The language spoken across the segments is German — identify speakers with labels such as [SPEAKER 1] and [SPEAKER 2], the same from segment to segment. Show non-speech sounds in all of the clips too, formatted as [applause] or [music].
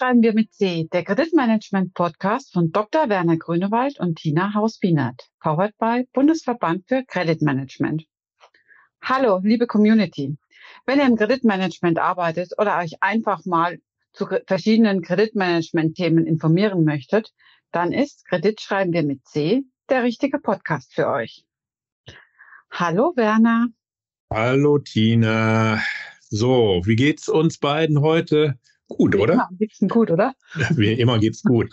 [SPEAKER 1] Schreiben wir mit C, der Kreditmanagement-Podcast von Dr. Werner Grünewald und Tina Haus-Bienert, powered by Bundesverband für Kreditmanagement. Hallo, liebe Community. Wenn ihr im Kreditmanagement arbeitet oder euch einfach mal zu verschiedenen Kreditmanagement-Themen informieren möchtet, dann ist Kredit schreiben wir mit C der richtige Podcast für euch. Hallo Werner.
[SPEAKER 2] Hallo Tina. So, wie geht's uns beiden heute? Gut, oder? Ja,
[SPEAKER 1] geht's gut, oder? [laughs]
[SPEAKER 2] Wie immer geht's gut.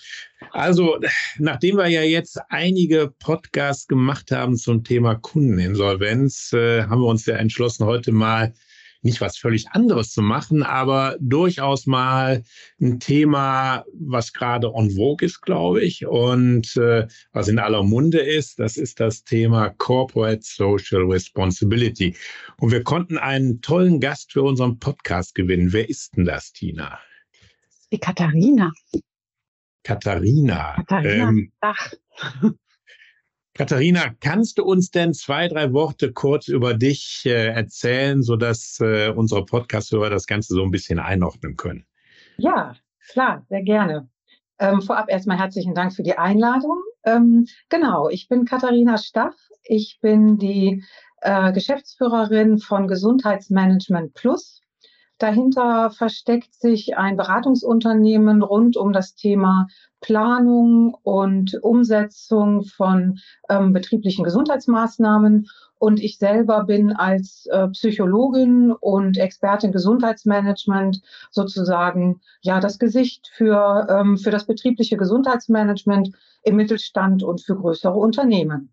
[SPEAKER 2] Also, nachdem wir ja jetzt einige Podcasts gemacht haben zum Thema Kundeninsolvenz, äh, haben wir uns ja entschlossen, heute mal nicht was völlig anderes zu machen, aber durchaus mal ein Thema, was gerade on vogue ist, glaube ich, und äh, was in aller Munde ist. Das ist das Thema Corporate Social Responsibility. Und wir konnten einen tollen Gast für unseren Podcast gewinnen. Wer ist denn das, Tina?
[SPEAKER 1] Die Katharina.
[SPEAKER 2] Katharina.
[SPEAKER 1] Katharina ähm, Dach.
[SPEAKER 2] Katharina, kannst du uns denn zwei, drei Worte kurz über dich äh, erzählen, sodass äh, unsere Podcast-Hörer das Ganze so ein bisschen einordnen können?
[SPEAKER 3] Ja, klar, sehr gerne. Ähm, vorab erstmal herzlichen Dank für die Einladung. Ähm, genau, ich bin Katharina Stach. Ich bin die äh, Geschäftsführerin von Gesundheitsmanagement Plus. Dahinter versteckt sich ein Beratungsunternehmen rund um das Thema Planung und Umsetzung von ähm, betrieblichen Gesundheitsmaßnahmen. Und ich selber bin als äh, Psychologin und Expertin Gesundheitsmanagement sozusagen ja das Gesicht für, ähm, für das betriebliche Gesundheitsmanagement im Mittelstand und für größere Unternehmen.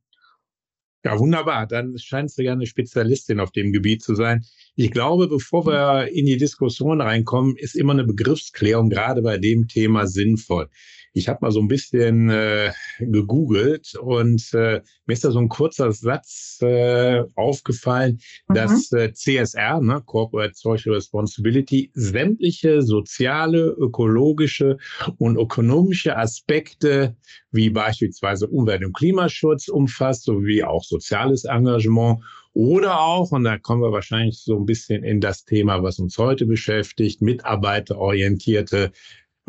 [SPEAKER 2] Ja, wunderbar. Dann scheinst du ja eine Spezialistin auf dem Gebiet zu sein. Ich glaube, bevor wir in die Diskussion reinkommen, ist immer eine Begriffsklärung gerade bei dem Thema sinnvoll. Ich habe mal so ein bisschen äh, gegoogelt und äh, mir ist da so ein kurzer Satz äh, aufgefallen, mhm. dass äh, CSR, ne, Corporate Social Responsibility, sämtliche soziale, ökologische und ökonomische Aspekte wie beispielsweise Umwelt- und Klimaschutz umfasst, sowie auch soziales Engagement oder auch, und da kommen wir wahrscheinlich so ein bisschen in das Thema, was uns heute beschäftigt, mitarbeiterorientierte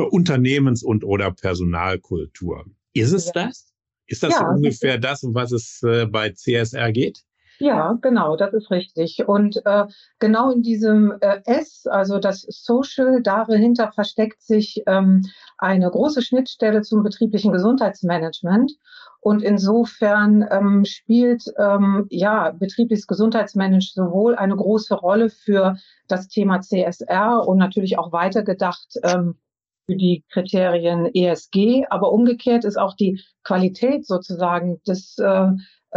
[SPEAKER 2] Unternehmens- und oder Personalkultur. Ist es ja. das? Ist das ja, ungefähr das, um was es äh, bei CSR geht?
[SPEAKER 3] Ja, genau, das ist richtig. Und äh, genau in diesem äh, S, also das Social, dahinter versteckt sich ähm, eine große Schnittstelle zum betrieblichen Gesundheitsmanagement. Und insofern ähm, spielt ähm, ja betriebliches Gesundheitsmanagement sowohl eine große Rolle für das Thema CSR und natürlich auch weitergedacht ähm, für die Kriterien ESG, aber umgekehrt ist auch die Qualität sozusagen des, äh,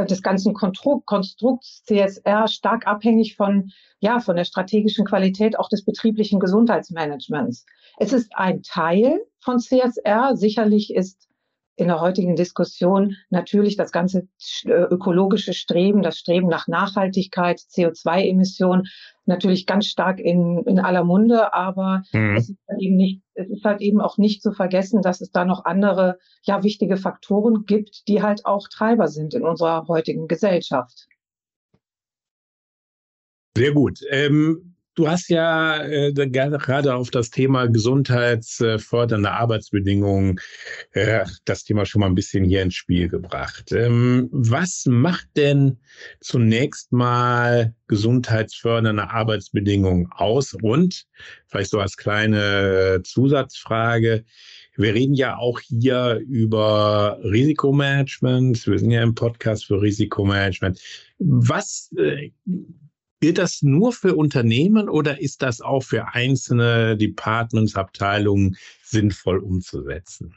[SPEAKER 3] des ganzen Konstrukts CSR stark abhängig von, ja, von der strategischen Qualität auch des betrieblichen Gesundheitsmanagements. Es ist ein Teil von CSR. Sicherlich ist in der heutigen Diskussion natürlich das ganze äh, ökologische Streben, das Streben nach Nachhaltigkeit, CO2-Emissionen natürlich ganz stark in, in aller Munde, aber mhm. es, ist halt eben nicht, es ist halt eben auch nicht zu vergessen, dass es da noch andere, ja, wichtige Faktoren gibt, die halt auch Treiber sind in unserer heutigen Gesellschaft.
[SPEAKER 2] Sehr gut. Ähm, Du hast ja äh, gerade auf das Thema gesundheitsfördernde Arbeitsbedingungen äh, das Thema schon mal ein bisschen hier ins Spiel gebracht. Ähm, was macht denn zunächst mal gesundheitsfördernde Arbeitsbedingungen aus? Und vielleicht so als kleine Zusatzfrage, wir reden ja auch hier über Risikomanagement. Wir sind ja im Podcast für Risikomanagement. Was äh, Gilt das nur für Unternehmen oder ist das auch für einzelne Departments, Abteilungen sinnvoll umzusetzen?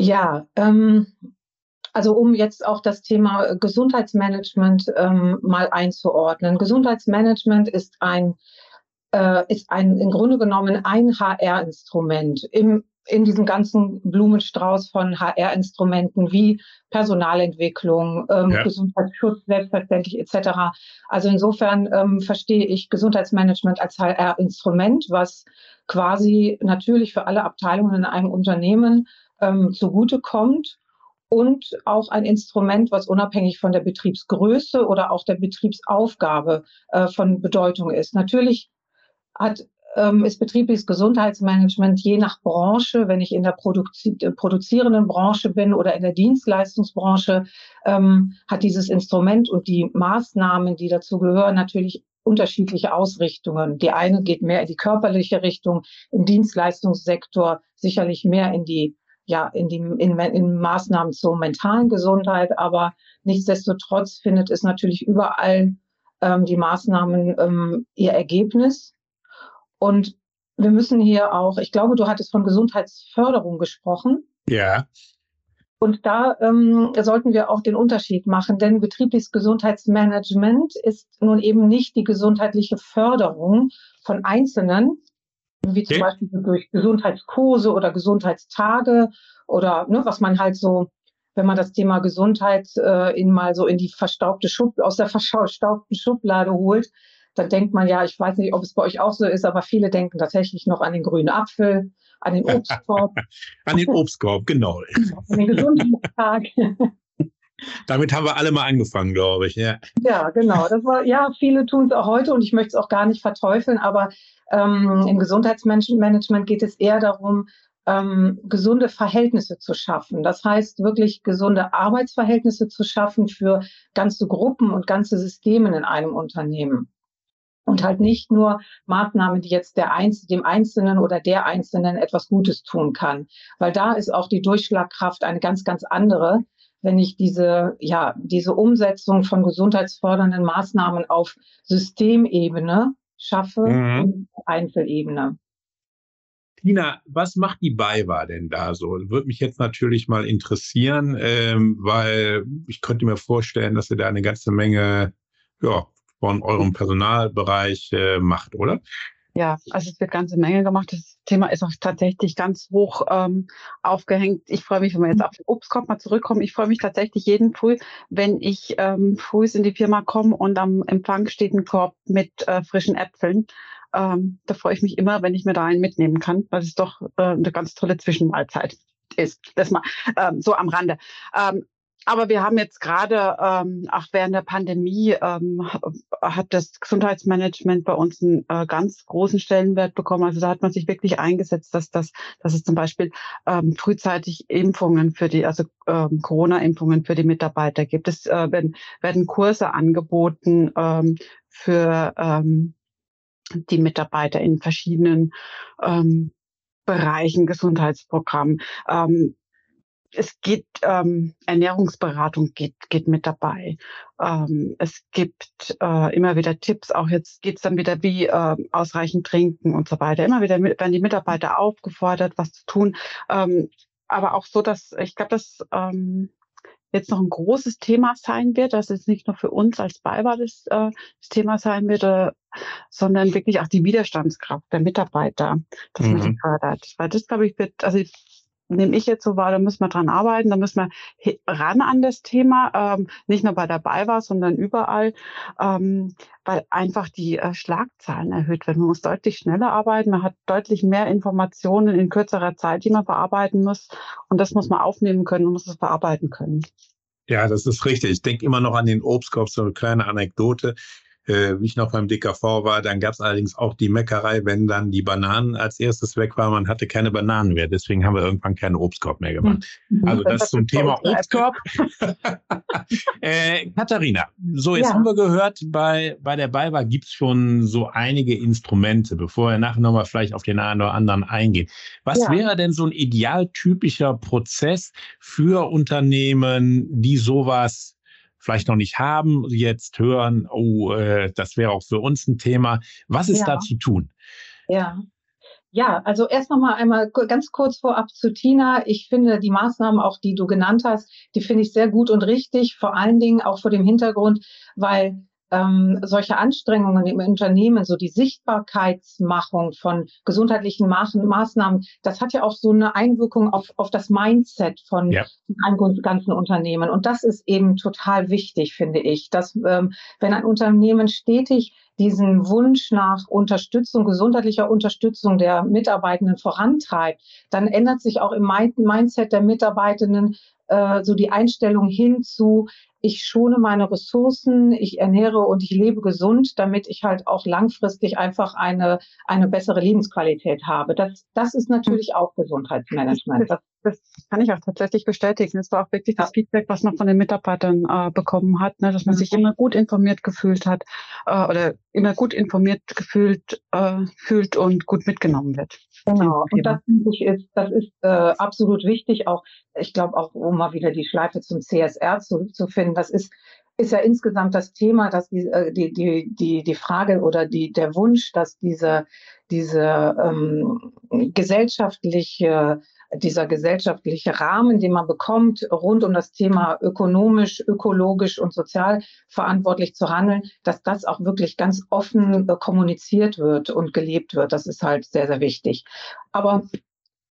[SPEAKER 3] Ja, ähm, also um jetzt auch das Thema Gesundheitsmanagement ähm, mal einzuordnen. Gesundheitsmanagement ist ein äh, ist ein im Grunde genommen ein HR-Instrument im in diesem ganzen Blumenstrauß von HR-Instrumenten wie Personalentwicklung, ähm, ja. Gesundheitsschutz selbstverständlich etc. Also insofern ähm, verstehe ich Gesundheitsmanagement als HR-Instrument, was quasi natürlich für alle Abteilungen in einem Unternehmen ähm, zugutekommt und auch ein Instrument, was unabhängig von der Betriebsgröße oder auch der Betriebsaufgabe äh, von Bedeutung ist. Natürlich hat ähm, ist betriebliches Gesundheitsmanagement je nach Branche, wenn ich in der Produzi äh, produzierenden Branche bin oder in der Dienstleistungsbranche, ähm, hat dieses Instrument und die Maßnahmen, die dazu gehören, natürlich unterschiedliche Ausrichtungen. Die eine geht mehr in die körperliche Richtung, im Dienstleistungssektor sicherlich mehr in die ja, in die in, in Maßnahmen zur mentalen Gesundheit, aber nichtsdestotrotz findet es natürlich überall ähm, die Maßnahmen ähm, ihr Ergebnis. Und wir müssen hier auch, ich glaube, du hattest von Gesundheitsförderung gesprochen.
[SPEAKER 2] Ja.
[SPEAKER 3] Und da ähm, sollten wir auch den Unterschied machen, denn betriebliches Gesundheitsmanagement ist nun eben nicht die gesundheitliche Förderung von Einzelnen, wie zum okay. Beispiel durch Gesundheitskurse oder Gesundheitstage oder ne, was man halt so, wenn man das Thema Gesundheit äh, in mal so in die verstaubte Schub aus der [laughs] verstaubten Schublade holt, dann denkt man ja, ich weiß nicht, ob es bei euch auch so ist, aber viele denken tatsächlich noch an den grünen Apfel, an den Obstkorb. [laughs]
[SPEAKER 2] an den Obstkorb, genau. [laughs] an den Gesundheitstag. [laughs] Damit haben wir alle mal angefangen, glaube ich. Ja,
[SPEAKER 3] ja genau. Das war, ja, viele tun es auch heute und ich möchte es auch gar nicht verteufeln, aber ähm, im Gesundheitsmanagement geht es eher darum, ähm, gesunde Verhältnisse zu schaffen. Das heißt, wirklich gesunde Arbeitsverhältnisse zu schaffen für ganze Gruppen und ganze Systeme in einem Unternehmen und halt nicht nur Maßnahmen, die jetzt der Einz dem Einzelnen oder der Einzelnen etwas Gutes tun kann. Weil da ist auch die Durchschlagkraft eine ganz, ganz andere, wenn ich diese, ja, diese Umsetzung von gesundheitsfördernden Maßnahmen auf Systemebene schaffe mhm. und Einzelebene.
[SPEAKER 2] Tina, was macht die BayWa denn da so? Würde mich jetzt natürlich mal interessieren, ähm, weil ich könnte mir vorstellen, dass ihr da eine ganze Menge ja, von eurem Personalbereich äh, macht, oder?
[SPEAKER 1] Ja, also es wird ganze Menge gemacht. Das Thema ist auch tatsächlich ganz hoch ähm, aufgehängt. Ich freue mich, wenn wir jetzt auf den Obstkorb mal zurückkommen. Ich freue mich tatsächlich jeden Früh, wenn ich ähm, früh in die Firma komme und am Empfang steht ein Korb mit äh, frischen Äpfeln. Ähm, da freue ich mich immer, wenn ich mir da einen mitnehmen kann, weil es doch äh, eine ganz tolle Zwischenmahlzeit ist. Das mal ähm, so am Rande. Ähm, aber wir haben jetzt gerade, ähm, auch während der Pandemie, ähm, hat das Gesundheitsmanagement bei uns einen äh, ganz großen Stellenwert bekommen. Also da hat man sich wirklich eingesetzt, dass das, dass es zum Beispiel ähm, frühzeitig Impfungen für die, also ähm, Corona-Impfungen für die Mitarbeiter gibt. Es äh, werden, werden Kurse angeboten ähm, für ähm, die Mitarbeiter in verschiedenen ähm, Bereichen, Gesundheitsprogramm. Ähm, es geht ähm, Ernährungsberatung geht geht mit dabei. Ähm, es gibt äh, immer wieder Tipps. Auch jetzt geht's dann wieder wie äh, ausreichend trinken und so weiter. Immer wieder werden die Mitarbeiter aufgefordert, was zu tun. Ähm, aber auch so, dass ich glaube, dass ähm, jetzt noch ein großes Thema sein wird, dass es nicht nur für uns als Beiwahl das, äh, das Thema sein wird, äh, sondern wirklich auch die Widerstandskraft der Mitarbeiter, dass mhm. man die fördert. Weil das, glaube ich, wird, also nehme ich jetzt so wahr, da müssen wir dran arbeiten, da müssen wir ran an das Thema, ähm, nicht nur bei der BayWa, sondern überall, ähm, weil einfach die äh, Schlagzahlen erhöht werden. Man muss deutlich schneller arbeiten, man hat deutlich mehr Informationen in kürzerer Zeit, die man verarbeiten muss und das muss man aufnehmen können und muss es verarbeiten können.
[SPEAKER 2] Ja, das ist richtig. Ich denke immer noch an den Obstkorb, so eine kleine Anekdote äh, wie ich noch beim DKV war. Dann gab es allerdings auch die Meckerei, wenn dann die Bananen als erstes weg waren. Man hatte keine Bananen mehr. Deswegen haben wir irgendwann keinen Obstkorb mehr gemacht. Mhm. Also das, das zum Thema Obstkorb. [laughs] äh, Katharina, so jetzt ja. haben wir gehört, bei, bei der BayWa gibt's schon so einige Instrumente, bevor wir nachher nochmal vielleicht auf den einen oder anderen eingehen. Was ja. wäre denn so ein idealtypischer Prozess für Unternehmen, die sowas vielleicht noch nicht haben, jetzt hören, oh, äh, das wäre auch für uns ein Thema. Was ist ja. da zu tun?
[SPEAKER 3] Ja. Ja, also erst noch mal einmal ganz kurz vorab zu Tina. Ich finde die Maßnahmen, auch die du genannt hast, die finde ich sehr gut und richtig, vor allen Dingen auch vor dem Hintergrund, weil ähm, solche Anstrengungen im Unternehmen, so die Sichtbarkeitsmachung von gesundheitlichen Ma Maßnahmen, das hat ja auch so eine Einwirkung auf, auf das Mindset von ja. einem ganzen Unternehmen. Und das ist eben total wichtig, finde ich, dass ähm, wenn ein Unternehmen stetig diesen Wunsch nach Unterstützung, gesundheitlicher Unterstützung der Mitarbeitenden vorantreibt, dann ändert sich auch im Mindset der Mitarbeitenden äh, so die Einstellung hin zu, ich schone meine Ressourcen, ich ernähre und ich lebe gesund, damit ich halt auch langfristig einfach eine, eine bessere Lebensqualität habe. Das, das ist natürlich auch Gesundheitsmanagement.
[SPEAKER 1] Das, das kann ich auch tatsächlich bestätigen. Das war auch wirklich das Feedback, was man von den Mitarbeitern äh, bekommen hat, ne, dass man sich immer gut informiert gefühlt hat äh, oder immer gut informiert gefühlt äh, fühlt und gut mitgenommen wird.
[SPEAKER 3] Genau. Und das finde ich ist, das ist äh, absolut wichtig. Auch ich glaube auch, um mal wieder die Schleife zum CSR zurückzufinden, das ist ist ja insgesamt das Thema, dass die, äh, die, die, die, die Frage oder die, der Wunsch, dass diese, diese ähm, gesellschaftliche dieser gesellschaftliche Rahmen, den man bekommt, rund um das Thema ökonomisch, ökologisch und sozial verantwortlich zu handeln, dass das auch wirklich ganz offen äh, kommuniziert wird und gelebt wird. Das ist halt sehr, sehr wichtig. Aber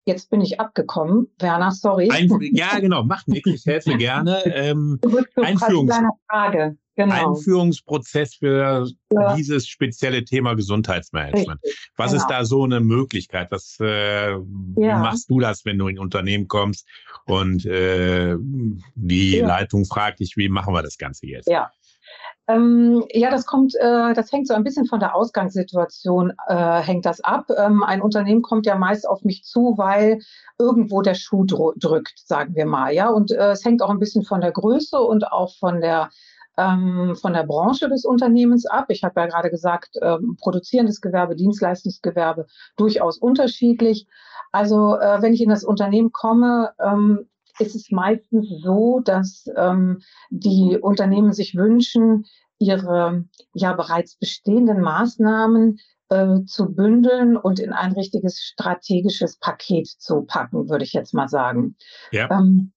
[SPEAKER 3] Jetzt bin ich abgekommen. Werner, sorry.
[SPEAKER 2] Ein, [laughs] ja, genau, macht nichts, ich helfe gerne. Ähm, Einführungs
[SPEAKER 3] Frage.
[SPEAKER 2] Genau. Einführungsprozess für ja. dieses spezielle Thema Gesundheitsmanagement. Richtig. Was genau. ist da so eine Möglichkeit? Was äh, ja. wie machst du das, wenn du in ein Unternehmen kommst und äh, die ja. Leitung fragt dich, wie machen wir das Ganze jetzt?
[SPEAKER 3] Ja. Ähm, ja, das kommt, äh, das hängt so ein bisschen von der Ausgangssituation äh, hängt das ab. Ähm, ein Unternehmen kommt ja meist auf mich zu, weil irgendwo der Schuh drückt, sagen wir mal, ja. Und äh, es hängt auch ein bisschen von der Größe und auch von der ähm, von der Branche des Unternehmens ab. Ich habe ja gerade gesagt, ähm, produzierendes Gewerbe, Dienstleistungsgewerbe durchaus unterschiedlich. Also äh, wenn ich in das Unternehmen komme, ähm, ist es meistens so, dass ähm, die Unternehmen sich wünschen, ihre ja bereits bestehenden Maßnahmen äh, zu bündeln und in ein richtiges strategisches Paket zu packen, würde ich jetzt mal sagen. Ja. Ähm,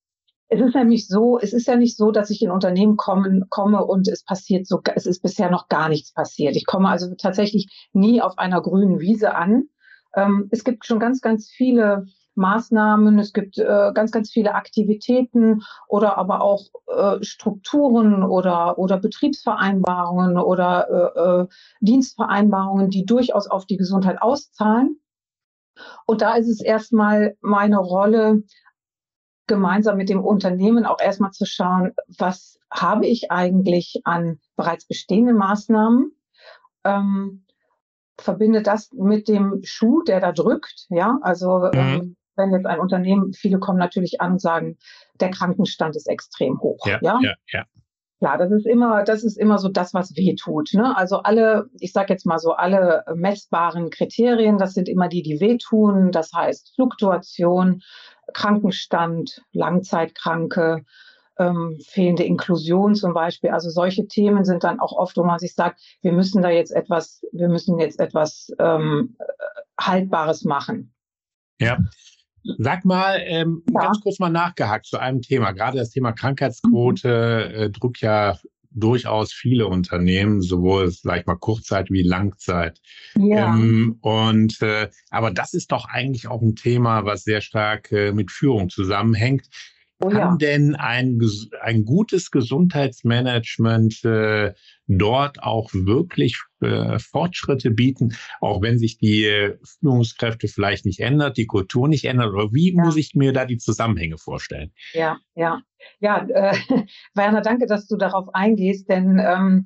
[SPEAKER 3] es ist nämlich so, es ist ja nicht so, dass ich in Unternehmen kommen, komme und es passiert so, es ist bisher noch gar nichts passiert. Ich komme also tatsächlich nie auf einer grünen Wiese an. Ähm, es gibt schon ganz, ganz viele Maßnahmen, es gibt äh, ganz, ganz viele Aktivitäten oder aber auch äh, Strukturen oder, oder Betriebsvereinbarungen oder äh, äh, Dienstvereinbarungen, die durchaus auf die Gesundheit auszahlen. Und da ist es erstmal meine Rolle, gemeinsam mit dem Unternehmen auch erstmal zu schauen, was habe ich eigentlich an bereits bestehenden Maßnahmen, ähm, verbinde das mit dem Schuh, der da drückt, ja, also mhm. ähm, wenn jetzt ein Unternehmen, viele kommen natürlich an und sagen, der Krankenstand ist extrem hoch, ja, ja, ja. ja. Klar, das ist immer, das ist immer so das, was weh tut. Ne? Also alle, ich sage jetzt mal so, alle messbaren Kriterien, das sind immer die, die wehtun. Das heißt Fluktuation, Krankenstand, Langzeitkranke, ähm, fehlende Inklusion zum Beispiel. Also solche Themen sind dann auch oft, wo man sich sagt, wir müssen da jetzt etwas, wir müssen jetzt etwas ähm, Haltbares machen.
[SPEAKER 2] Ja. Sag mal, ähm, ja. ganz kurz mal nachgehakt zu einem Thema. Gerade das Thema Krankheitsquote mhm. äh, drückt ja durchaus viele Unternehmen, sowohl sag ich mal Kurzzeit wie Langzeit. Ja. Ähm, und äh, aber das ist doch eigentlich auch ein Thema, was sehr stark äh, mit Führung zusammenhängt. Oh, Kann ja. denn ein, ein gutes Gesundheitsmanagement äh, dort auch wirklich äh, Fortschritte bieten, auch wenn sich die äh, Führungskräfte vielleicht nicht ändert, die Kultur nicht ändert? Oder wie ja. muss ich mir da die Zusammenhänge vorstellen?
[SPEAKER 3] Ja, ja. Ja, äh, [laughs] Werner, danke, dass du darauf eingehst, denn ähm,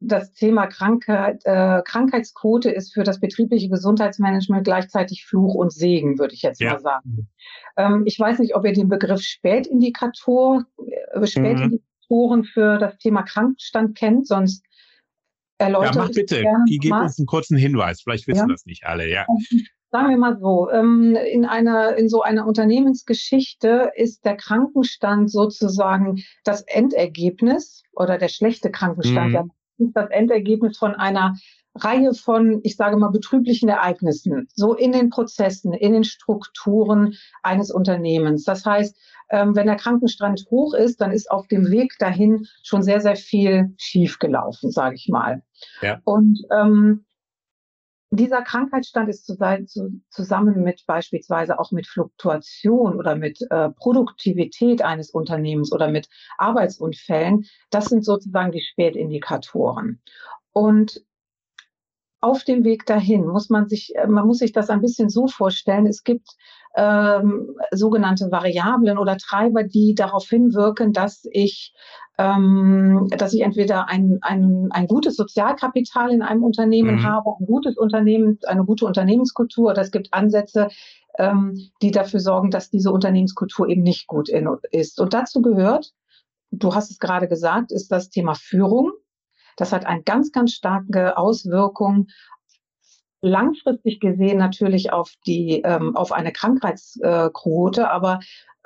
[SPEAKER 3] das Thema Krankheit, äh, Krankheitsquote ist für das betriebliche Gesundheitsmanagement gleichzeitig Fluch und Segen, würde ich jetzt ja. mal sagen. Ähm, ich weiß nicht, ob ihr den Begriff Spätindikator, äh, Spätindikatoren mhm. für das Thema Krankenstand kennt, sonst
[SPEAKER 2] erläutert. Ja, mach bitte, gib uns einen kurzen Hinweis. Vielleicht wissen ja. das nicht alle, ja.
[SPEAKER 3] Sagen wir mal so, ähm, in einer, in so einer Unternehmensgeschichte ist der Krankenstand sozusagen das Endergebnis oder der schlechte Krankenstand, mhm ist das Endergebnis von einer Reihe von, ich sage mal, betrüblichen Ereignissen, so in den Prozessen, in den Strukturen eines Unternehmens. Das heißt, ähm, wenn der Krankenstand hoch ist, dann ist auf dem Weg dahin schon sehr, sehr viel schiefgelaufen, sage ich mal. Ja. Und ähm, dieser Krankheitsstand ist zusammen mit beispielsweise auch mit Fluktuation oder mit äh, Produktivität eines Unternehmens oder mit Arbeitsunfällen, das sind sozusagen die Spätindikatoren. Und auf dem Weg dahin muss man sich, äh, man muss sich das ein bisschen so vorstellen. Es gibt ähm, sogenannte Variablen oder Treiber, die darauf hinwirken, dass ich, ähm, dass ich entweder ein, ein, ein gutes Sozialkapital in einem Unternehmen mhm. habe, ein gutes Unternehmen, eine gute Unternehmenskultur. Oder es gibt Ansätze, ähm, die dafür sorgen, dass diese Unternehmenskultur eben nicht gut in, ist. Und dazu gehört, du hast es gerade gesagt, ist das Thema Führung. Das hat eine ganz, ganz starke Auswirkung langfristig gesehen natürlich auf die ähm, auf eine Krankheitsquote, aber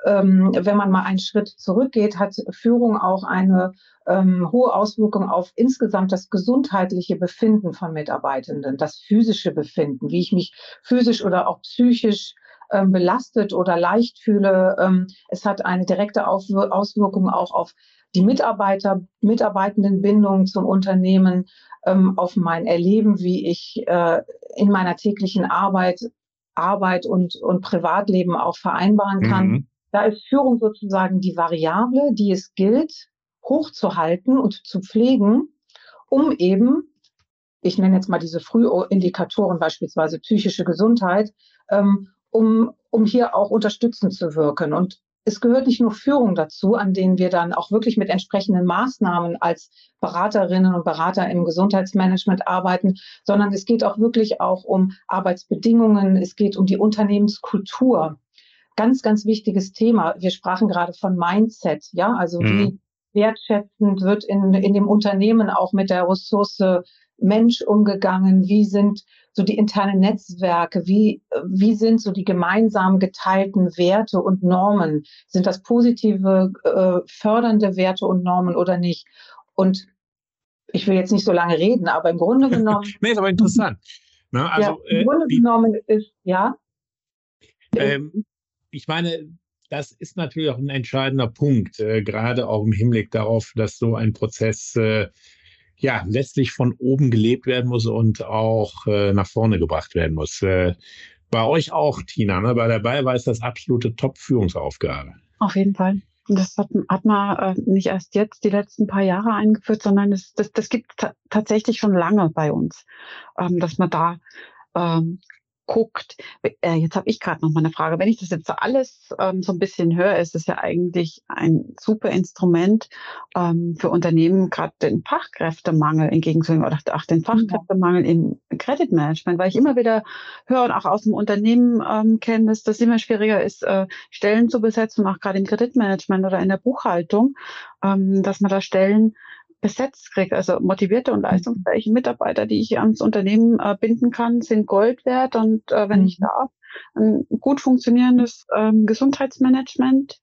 [SPEAKER 3] ähm, wenn man mal einen Schritt zurückgeht, hat Führung auch eine ähm, hohe Auswirkung auf insgesamt das gesundheitliche Befinden von Mitarbeitenden, das physische Befinden, wie ich mich physisch oder auch psychisch ähm, belastet oder leicht fühle. Ähm, es hat eine direkte Auswirkung auch auf die Mitarbeiter, Mitarbeitendenbindung zum Unternehmen, ähm, auf mein Erleben, wie ich äh, in meiner täglichen Arbeit Arbeit und, und Privatleben auch vereinbaren kann. Mhm. Da ist Führung sozusagen die Variable, die es gilt, hochzuhalten und zu pflegen, um eben, ich nenne jetzt mal diese Frühindikatoren, beispielsweise psychische Gesundheit, ähm, um, um hier auch unterstützend zu wirken. Und es gehört nicht nur Führung dazu, an denen wir dann auch wirklich mit entsprechenden Maßnahmen als Beraterinnen und Berater im Gesundheitsmanagement arbeiten, sondern es geht auch wirklich auch um Arbeitsbedingungen, es geht um die Unternehmenskultur. Ganz, ganz wichtiges Thema. Wir sprachen gerade von Mindset, ja, also mhm. wie wertschätzend wird in, in dem Unternehmen auch mit der Ressource Mensch umgegangen? Wie sind so die internen Netzwerke? Wie, wie sind so die gemeinsam geteilten Werte und Normen? Sind das positive, äh, fördernde Werte und Normen oder nicht? Und ich will jetzt nicht so lange reden, aber im Grunde [laughs] genommen.
[SPEAKER 2] nee, ist aber interessant.
[SPEAKER 3] Ne? Also, ja, Im äh, Grunde äh, genommen ist, ja.
[SPEAKER 2] Ähm, ich meine, das ist natürlich auch ein entscheidender Punkt, äh, gerade auch im Hinblick darauf, dass so ein Prozess äh, ja letztlich von oben gelebt werden muss und auch äh, nach vorne gebracht werden muss. Äh, bei euch auch, Tina, ne? bei der BayWa ist das absolute Top-Führungsaufgabe.
[SPEAKER 1] Auf jeden Fall. Das hat, hat man äh, nicht erst jetzt die letzten paar Jahre eingeführt, sondern das, das, das gibt tatsächlich schon lange bei uns, ähm, dass man da ähm, guckt. Äh, jetzt habe ich gerade noch mal eine Frage. Wenn ich das jetzt alles ähm, so ein bisschen höre, ist es ja eigentlich ein super Instrument ähm, für Unternehmen, gerade den Fachkräftemangel entgegenzubringen oder auch den Fachkräftemangel im Credit Management, weil ich immer wieder höre und auch aus dem Unternehmen ähm, kenne, dass das immer schwieriger ist, äh, Stellen zu besetzen, auch gerade im Kreditmanagement oder in der Buchhaltung, ähm, dass man da Stellen besetzt kriegt. Also motivierte und mhm. leistungsfähige Mitarbeiter, die ich ans Unternehmen äh, binden kann, sind Gold wert. Und äh, wenn mhm. ich da ein gut funktionierendes ähm, Gesundheitsmanagement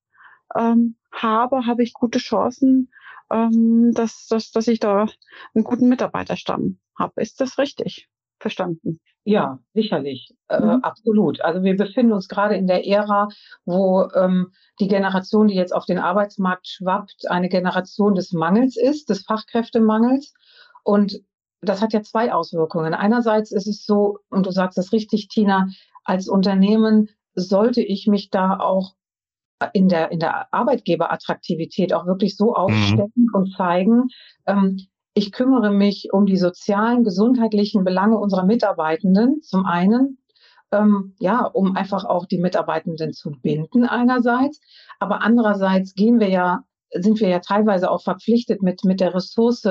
[SPEAKER 1] ähm, habe, habe ich gute Chancen, ähm, dass, dass, dass ich da einen guten Mitarbeiterstamm habe. Ist das richtig verstanden?
[SPEAKER 3] Ja, sicherlich, äh, mhm. absolut. Also wir befinden uns gerade in der Ära, wo ähm, die Generation, die jetzt auf den Arbeitsmarkt schwappt, eine Generation des Mangels ist, des Fachkräftemangels. Und das hat ja zwei Auswirkungen. Einerseits ist es so, und du sagst das richtig, Tina, als Unternehmen sollte ich mich da auch in der, in der Arbeitgeberattraktivität auch wirklich so aufstellen mhm. und zeigen, ähm, ich kümmere mich um die sozialen, gesundheitlichen Belange unserer Mitarbeitenden zum einen, ähm, ja, um einfach auch die Mitarbeitenden zu binden einerseits, aber andererseits gehen wir ja, sind wir ja teilweise auch verpflichtet mit mit der Ressource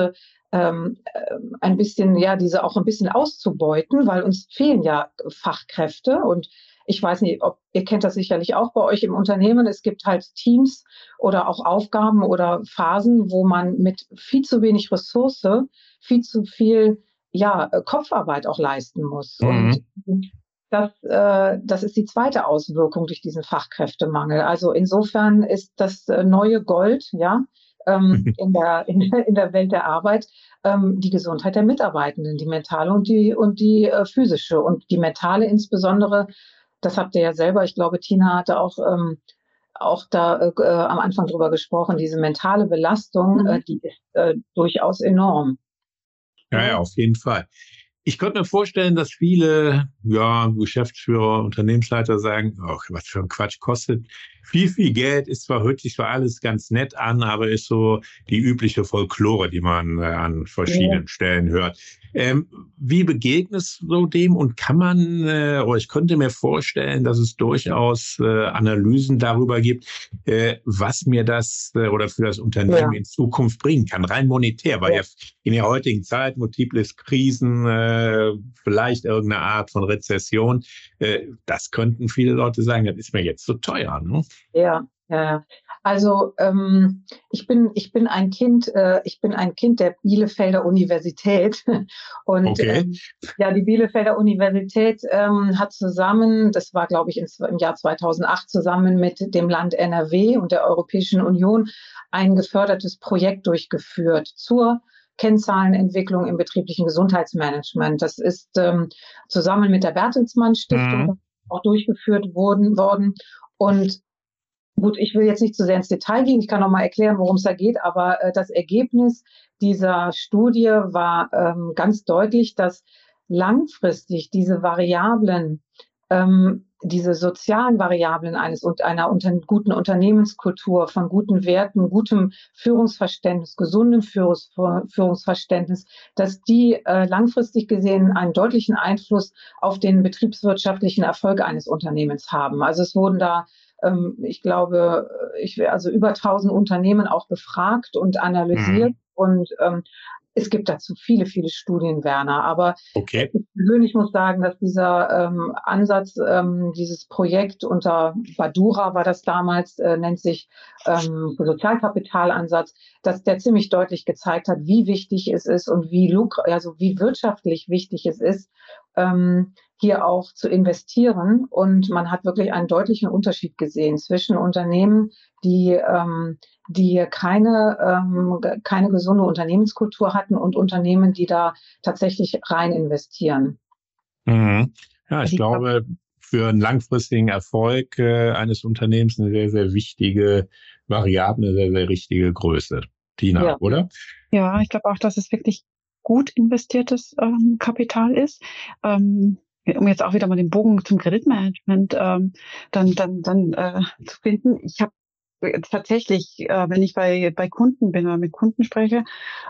[SPEAKER 3] ähm, äh, ein bisschen, ja, diese auch ein bisschen auszubeuten, weil uns fehlen ja Fachkräfte und ich weiß nicht, ob ihr kennt das sicherlich auch bei euch im Unternehmen. Es gibt halt Teams oder auch Aufgaben oder Phasen, wo man mit viel zu wenig Ressource, viel zu viel ja, Kopfarbeit auch leisten muss. Mhm. Und das, äh, das ist die zweite Auswirkung durch diesen Fachkräftemangel. Also insofern ist das äh, neue Gold, ja, ähm, [laughs] in, der, in, in der Welt der Arbeit ähm, die Gesundheit der Mitarbeitenden, die mentale und die und die äh, physische und die mentale insbesondere das habt ihr ja selber, ich glaube, Tina hatte auch, ähm, auch da äh, äh, am Anfang drüber gesprochen, diese mentale Belastung, mhm. äh, die ist äh, durchaus enorm.
[SPEAKER 2] Ja, ja, auf jeden Fall. Ich könnte mir vorstellen, dass viele ja, Geschäftsführer, Unternehmensleiter sagen, ach, was für ein Quatsch kostet. Viel, viel Geld ist zwar, hört sich zwar alles ganz nett an, aber ist so die übliche Folklore, die man äh, an verschiedenen ja. Stellen hört. Ähm, wie begegnest du dem und kann man, äh, oder ich könnte mir vorstellen, dass es durchaus äh, Analysen darüber gibt, äh, was mir das äh, oder für das Unternehmen ja. in Zukunft bringen kann, rein monetär, weil ja, ja in der heutigen Zeit multiples Krisen, äh, vielleicht irgendeine Art von Rezession, äh, das könnten viele Leute sagen, das ist mir jetzt zu teuer. Ne?
[SPEAKER 3] Ja, ja. Also ähm, ich bin ich bin ein Kind äh, ich bin ein Kind der Bielefelder Universität [laughs] und okay. ähm, ja die Bielefelder Universität ähm, hat zusammen das war glaube ich im, im Jahr 2008 zusammen mit dem Land NRW und der Europäischen Union ein gefördertes Projekt durchgeführt zur Kennzahlenentwicklung im betrieblichen Gesundheitsmanagement. Das ist ähm, zusammen mit der Bertelsmann Stiftung mhm. auch durchgeführt worden, worden. Und Gut, ich will jetzt nicht zu sehr ins Detail gehen. Ich kann noch mal erklären, worum es da geht. Aber äh, das Ergebnis dieser Studie war ähm, ganz deutlich, dass langfristig diese Variablen, ähm, diese sozialen Variablen eines und einer unter, guten Unternehmenskultur, von guten Werten, gutem Führungsverständnis, gesundem Führungs, Führungsverständnis, dass die äh, langfristig gesehen einen deutlichen Einfluss auf den betriebswirtschaftlichen Erfolg eines Unternehmens haben. Also es wurden da ähm, ich glaube, ich also über 1000 Unternehmen auch befragt und analysiert. Mhm. Und ähm, es gibt dazu viele, viele Studien, Werner. Aber okay. ich persönlich muss sagen, dass dieser ähm, Ansatz, ähm, dieses Projekt unter Badura war das damals, äh, nennt sich ähm, Sozialkapitalansatz, dass der ziemlich deutlich gezeigt hat, wie wichtig es ist und wie, also wie wirtschaftlich wichtig es ist, ähm, hier auch zu investieren. Und man hat wirklich einen deutlichen Unterschied gesehen zwischen Unternehmen, die, ähm, die keine, ähm, keine gesunde Unternehmenskultur hatten und Unternehmen, die da tatsächlich rein investieren.
[SPEAKER 2] Mhm. Ja, ich glaube, für einen langfristigen Erfolg äh, eines Unternehmens eine sehr, sehr wichtige Variable, eine sehr, sehr richtige Größe. Tina, ja. oder?
[SPEAKER 1] Ja, ich glaube auch, dass es wirklich gut investiertes ähm, Kapital ist. Ähm, um jetzt auch wieder mal den Bogen zum Kreditmanagement ähm, dann dann dann äh, zu finden. Ich habe tatsächlich, äh, wenn ich bei bei Kunden bin oder mit Kunden spreche,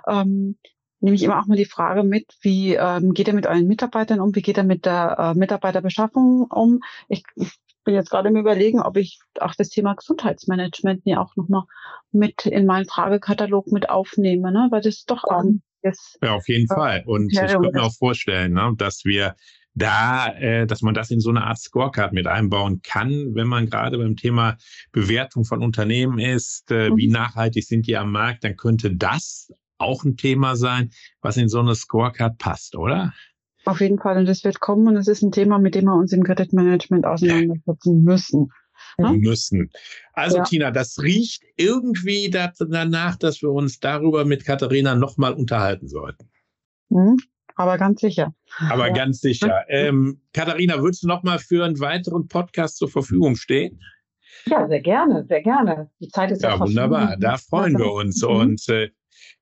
[SPEAKER 1] ähm, nehme ich immer auch mal die Frage mit, wie ähm, geht er mit euren Mitarbeitern um, wie geht er mit der äh, Mitarbeiterbeschaffung um. Ich, ich bin jetzt gerade im Überlegen, ob ich auch das Thema Gesundheitsmanagement hier auch nochmal mit in meinen Fragekatalog mit aufnehme, ne? weil das doch auch
[SPEAKER 2] ist. Ja, auf jeden Fall. Und ich könnte mir auch vorstellen, ne, dass wir da, äh, dass man das in so eine Art Scorecard mit einbauen kann, wenn man gerade beim Thema Bewertung von Unternehmen ist, äh, mhm. wie nachhaltig sind die am Markt, dann könnte das auch ein Thema sein, was in so eine Scorecard passt, oder?
[SPEAKER 1] Auf jeden Fall. Und das wird kommen und es ist ein Thema, mit dem wir uns im Kreditmanagement auseinandersetzen müssen.
[SPEAKER 2] Ja? Müssen. Also ja. Tina, das riecht irgendwie danach, dass wir uns darüber mit Katharina nochmal unterhalten sollten.
[SPEAKER 1] Mhm. Aber ganz sicher.
[SPEAKER 2] Aber ja. ganz sicher. [laughs] Ähm, Katharina, würdest du noch mal für einen weiteren Podcast zur Verfügung stehen?
[SPEAKER 3] Ja, sehr gerne, sehr gerne. Die Zeit ist ja,
[SPEAKER 2] ja wunderbar. Da freuen wir uns. Mhm. Und äh,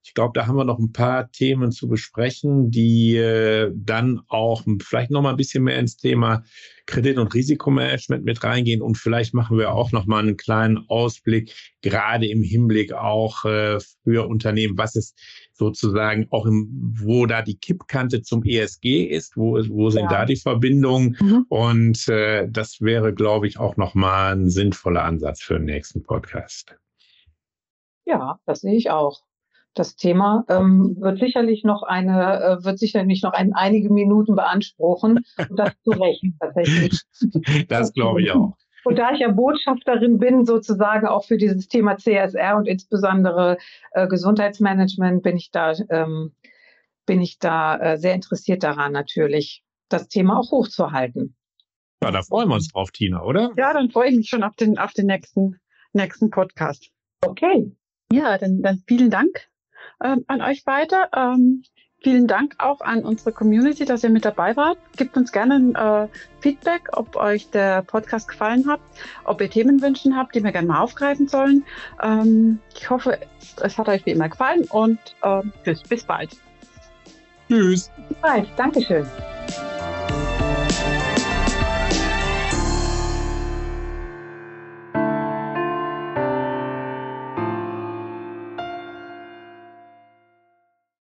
[SPEAKER 2] ich glaube, da haben wir noch ein paar Themen zu besprechen, die äh, dann auch vielleicht noch mal ein bisschen mehr ins Thema Kredit- und Risikomanagement mit reingehen. Und vielleicht machen wir auch noch mal einen kleinen Ausblick, gerade im Hinblick auch äh, für Unternehmen, was es sozusagen auch im, wo da die Kippkante zum ESG ist, wo, wo sind ja. da die Verbindungen? Mhm. Und äh, das wäre, glaube ich, auch noch mal ein sinnvoller Ansatz für den nächsten Podcast.
[SPEAKER 3] Ja, das sehe ich auch das Thema ähm, wird sicherlich noch eine, äh, wird sicherlich noch ein, einige Minuten beanspruchen. Und das zu Recht tatsächlich. [laughs]
[SPEAKER 2] Das glaube ich auch.
[SPEAKER 3] Und da ich ja Botschafterin bin, sozusagen auch für dieses Thema CSR und insbesondere äh, Gesundheitsmanagement, bin ich da, ähm, bin ich da äh, sehr interessiert daran, natürlich das Thema auch hochzuhalten.
[SPEAKER 2] Ja, da freuen wir uns drauf, Tina, oder?
[SPEAKER 1] Ja, dann freue ich mich schon auf den, auf den nächsten, nächsten Podcast.
[SPEAKER 3] Okay.
[SPEAKER 1] Ja, dann, dann vielen Dank ähm, an euch beide. Ähm, vielen Dank auch an unsere Community, dass ihr mit dabei wart. Gebt uns gerne ein äh, Feedback, ob euch der Podcast gefallen hat, ob ihr Themenwünschen habt, die wir gerne mal aufgreifen sollen. Ähm, ich hoffe, es hat euch wie immer gefallen und äh, tschüss, bis bald.
[SPEAKER 2] Tschüss.
[SPEAKER 3] Bis bald. Dankeschön.